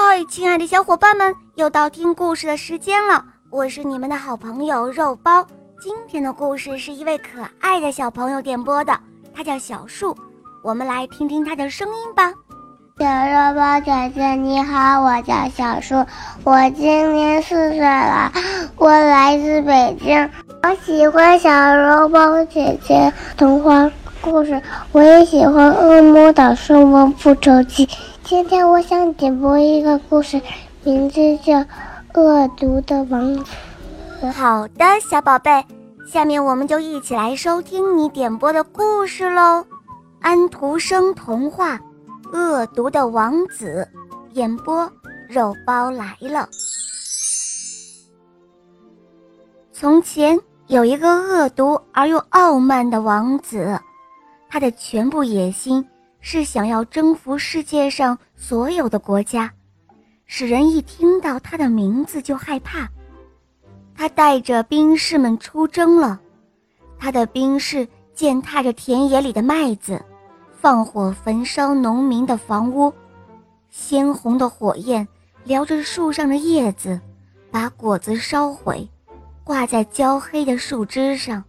嗨，亲爱的小伙伴们，又到听故事的时间了。我是你们的好朋友肉包。今天的故事是一位可爱的小朋友点播的，他叫小树。我们来听听他的声音吧。小肉包姐姐你好，我叫小树，我今年四岁了，我来自北京。我喜欢小肉包姐姐童话故事，我也喜欢《恶魔岛狮王复仇记》。今天我想点播一个故事，名字叫《恶毒的王子》。好的，小宝贝，下面我们就一起来收听你点播的故事喽。安徒生童话《恶毒的王子》，演播肉包来了。从前有一个恶毒而又傲慢的王子，他的全部野心。是想要征服世界上所有的国家，使人一听到他的名字就害怕。他带着兵士们出征了，他的兵士践踏着田野里的麦子，放火焚烧农民的房屋，鲜红的火焰燎着树上的叶子，把果子烧毁，挂在焦黑的树枝上。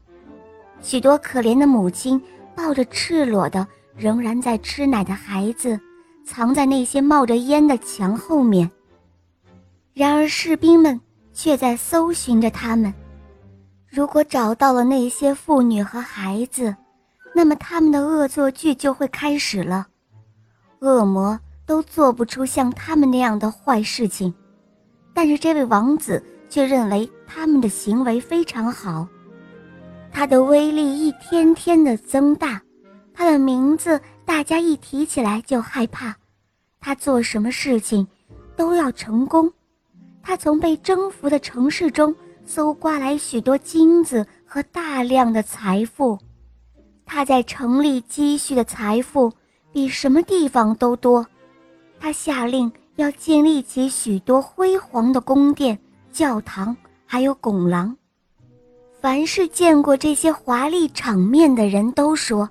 许多可怜的母亲抱着赤裸的。仍然在吃奶的孩子，藏在那些冒着烟的墙后面。然而士兵们却在搜寻着他们。如果找到了那些妇女和孩子，那么他们的恶作剧就会开始了。恶魔都做不出像他们那样的坏事情，但是这位王子却认为他们的行为非常好。他的威力一天天的增大。他的名字，大家一提起来就害怕。他做什么事情，都要成功。他从被征服的城市中搜刮来许多金子和大量的财富。他在城里积蓄的财富比什么地方都多。他下令要建立起许多辉煌的宫殿、教堂，还有拱廊。凡是见过这些华丽场面的人都说。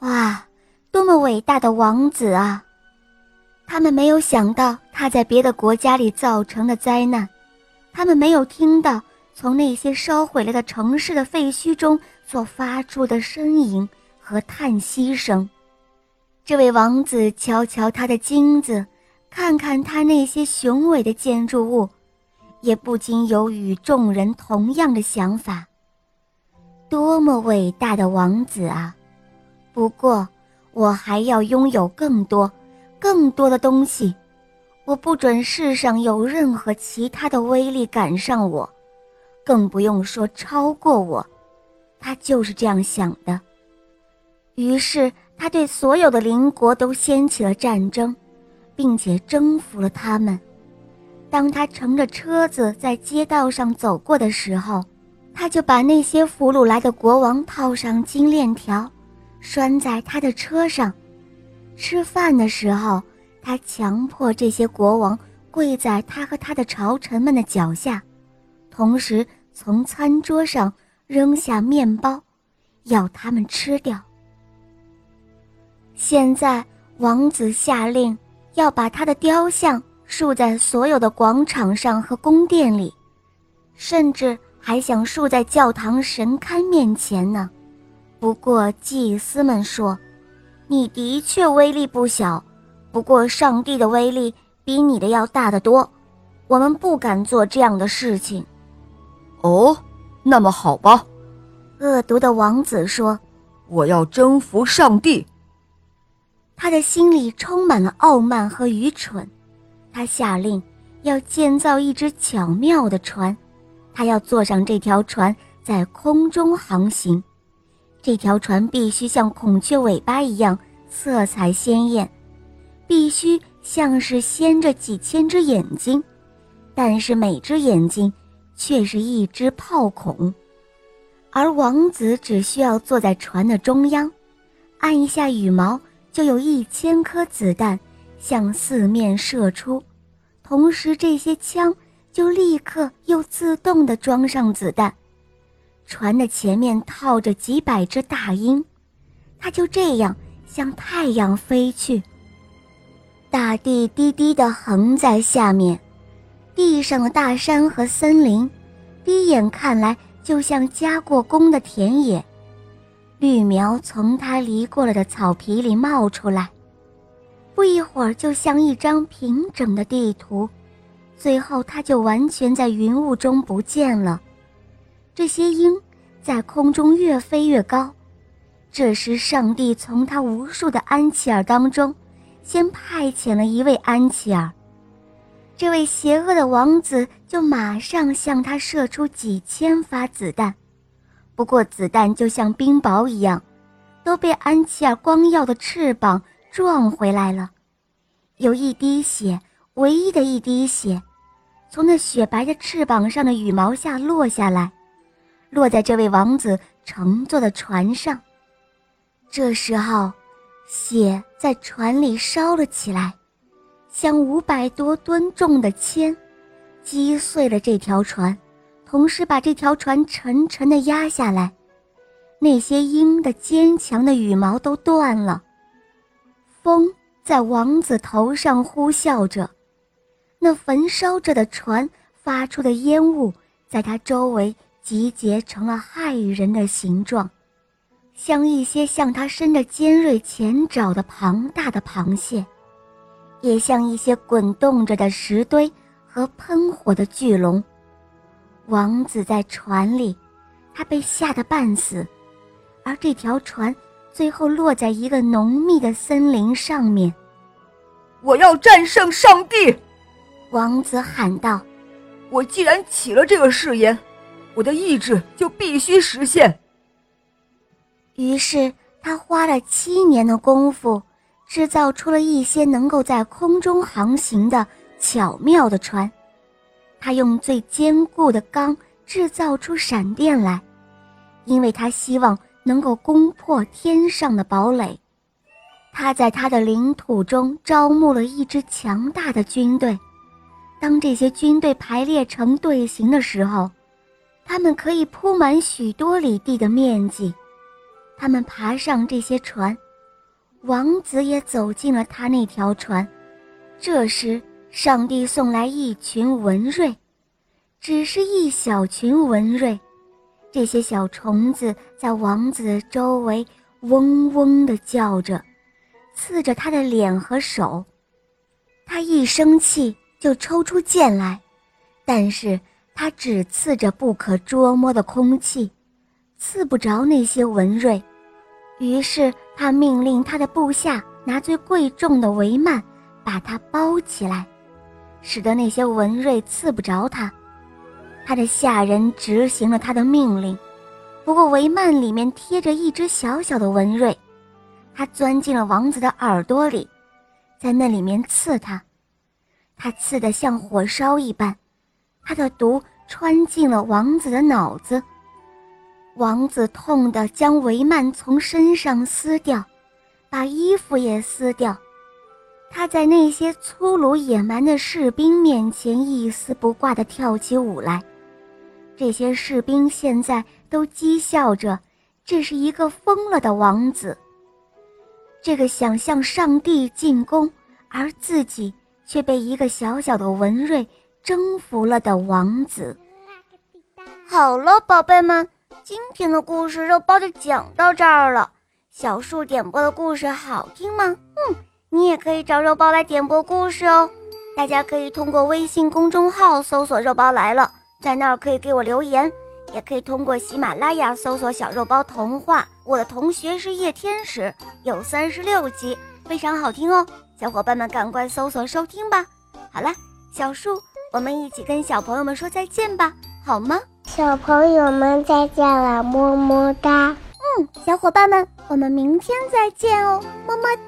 哇，多么伟大的王子啊！他们没有想到他在别的国家里造成的灾难，他们没有听到从那些烧毁了的城市的废墟中所发出的呻吟和叹息声。这位王子瞧瞧他的金子，看看他那些雄伟的建筑物，也不禁有与众人同样的想法：多么伟大的王子啊！不过，我还要拥有更多、更多的东西。我不准世上有任何其他的威力赶上我，更不用说超过我。他就是这样想的。于是，他对所有的邻国都掀起了战争，并且征服了他们。当他乘着车子在街道上走过的时候，他就把那些俘虏来的国王套上金链条。拴在他的车上，吃饭的时候，他强迫这些国王跪在他和他的朝臣们的脚下，同时从餐桌上扔下面包，要他们吃掉。现在，王子下令要把他的雕像竖在所有的广场上和宫殿里，甚至还想竖在教堂神龛面前呢。不过，祭司们说：“你的确威力不小，不过上帝的威力比你的要大得多。我们不敢做这样的事情。”哦，那么好吧。”恶毒的王子说：“我要征服上帝。”他的心里充满了傲慢和愚蠢。他下令要建造一只巧妙的船，他要坐上这条船在空中航行。这条船必须像孔雀尾巴一样色彩鲜艳，必须像是掀着几千只眼睛，但是每只眼睛却是一只炮孔，而王子只需要坐在船的中央，按一下羽毛，就有一千颗子弹向四面射出，同时这些枪就立刻又自动地装上子弹。船的前面套着几百只大鹰，它就这样向太阳飞去。大地低低地横在下面，地上的大山和森林，第一眼看来就像加过工的田野。绿苗从它犁过了的草皮里冒出来，不一会儿就像一张平整的地图，最后它就完全在云雾中不见了。这些鹰在空中越飞越高，这时上帝从他无数的安琪儿当中，先派遣了一位安琪儿，这位邪恶的王子就马上向他射出几千发子弹。不过，子弹就像冰雹一样，都被安琪儿光耀的翅膀撞回来了。有一滴血，唯一的一滴血，从那雪白的翅膀上的羽毛下落下来，落在这位王子乘坐的船上。这时候，血在船里烧了起来，像五百多吨重的铅，击碎了这条船。同时把这条船沉沉地压下来，那些鹰的坚强的羽毛都断了。风在王子头上呼啸着，那焚烧着的船发出的烟雾在他周围集结成了骇人的形状，像一些向他伸着尖锐前爪的庞大的螃蟹，也像一些滚动着的石堆和喷火的巨龙。王子在船里，他被吓得半死，而这条船最后落在一个浓密的森林上面。我要战胜上帝！王子喊道：“我既然起了这个誓言，我的意志就必须实现。”于是他花了七年的功夫，制造出了一些能够在空中航行的巧妙的船。他用最坚固的钢制造出闪电来，因为他希望能够攻破天上的堡垒。他在他的领土中招募了一支强大的军队。当这些军队排列成队形的时候，他们可以铺满许多里地的面积。他们爬上这些船，王子也走进了他那条船。这时。上帝送来一群蚊蚋，只是一小群蚊蚋。这些小虫子在王子周围嗡嗡地叫着，刺着他的脸和手。他一生气就抽出剑来，但是他只刺着不可捉摸的空气，刺不着那些蚊蚋。于是他命令他的部下拿最贵重的帷幔，把它包起来。使得那些蚊蚋刺不着他，他的下人执行了他的命令。不过帷幔里面贴着一只小小的蚊蚋，它钻进了王子的耳朵里，在那里面刺他，他刺得像火烧一般，他的毒穿进了王子的脑子。王子痛得将帷幔从身上撕掉，把衣服也撕掉。他在那些粗鲁野蛮的士兵面前一丝不挂地跳起舞来，这些士兵现在都讥笑着，这是一个疯了的王子。这个想向上帝进攻，而自己却被一个小小的文瑞征服了的王子。好了，宝贝们，今天的故事肉包就讲到这儿了。小树点播的故事好听吗？嗯。你也可以找肉包来点播故事哦，大家可以通过微信公众号搜索“肉包来了”，在那儿可以给我留言，也可以通过喜马拉雅搜索“小肉包童话”。我的同学是夜天使，有三十六集，非常好听哦，小伙伴们赶快搜索收听吧。好了，小树，我们一起跟小朋友们说再见吧，好吗？小朋友们再见了，么么哒。嗯，小伙伴们，我们明天再见哦，么么。